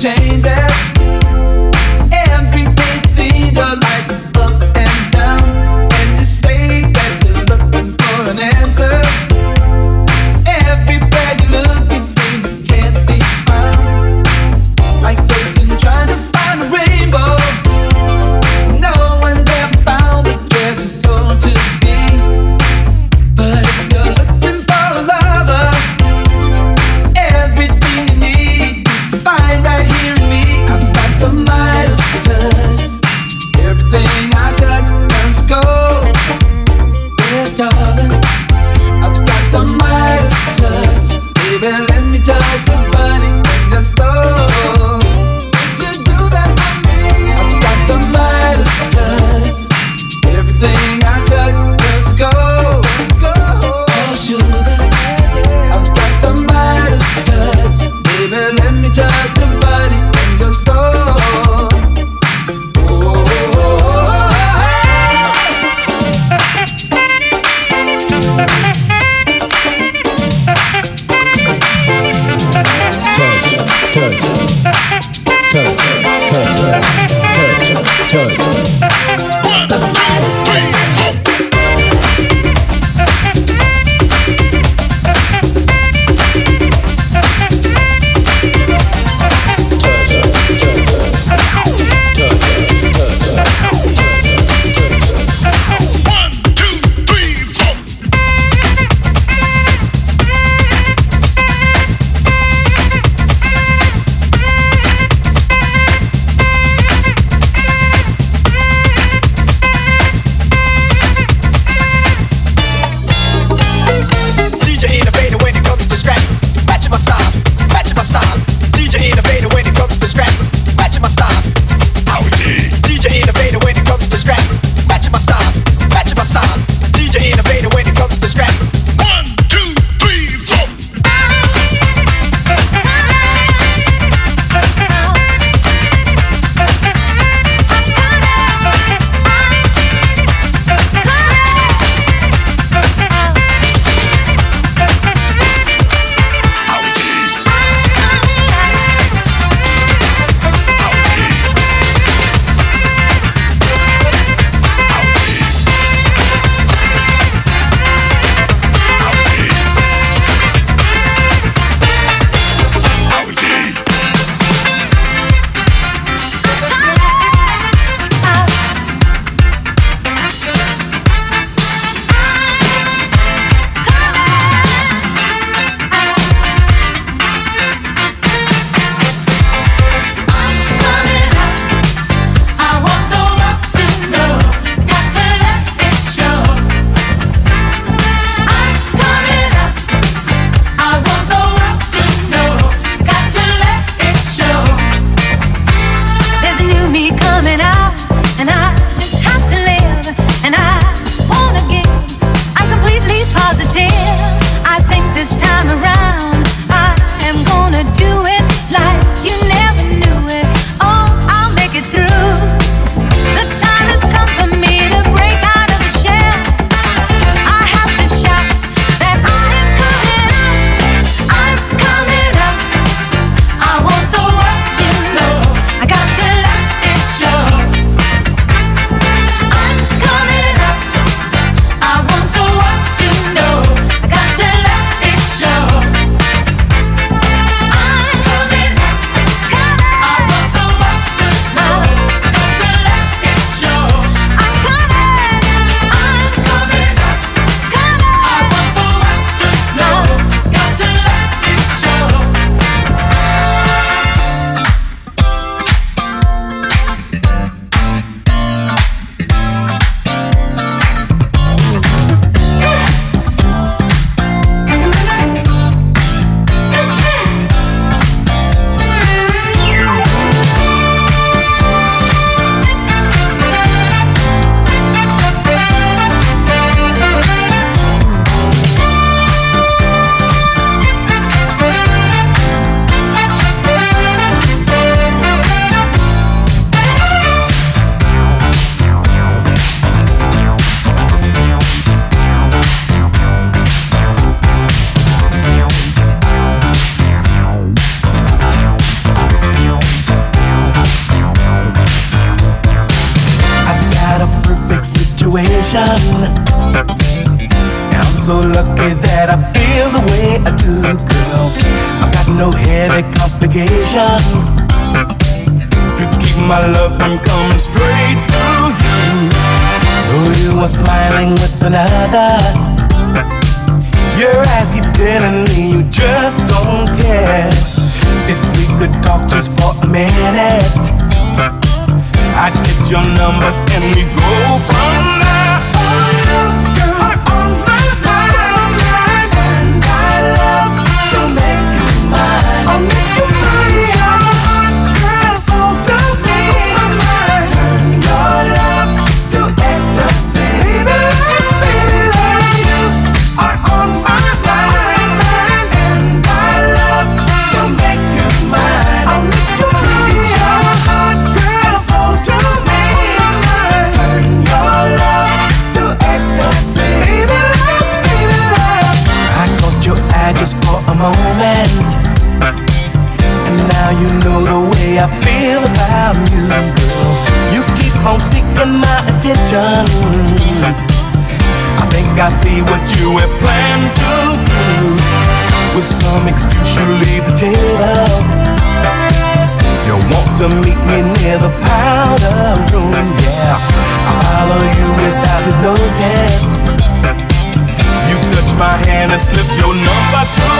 change. my love, I'm coming straight to you. Oh, you were smiling with another. Your eyes keep telling me you just don't care. If we could talk just for a minute, I'd get your number and we go from there. is no. You touch my hand and slip your number to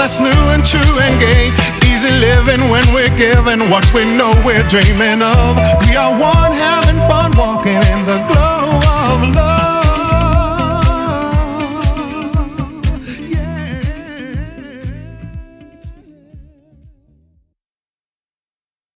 that's new and true and gay. Easy living when we're given what we know we're dreaming of. We are one having fun walking in the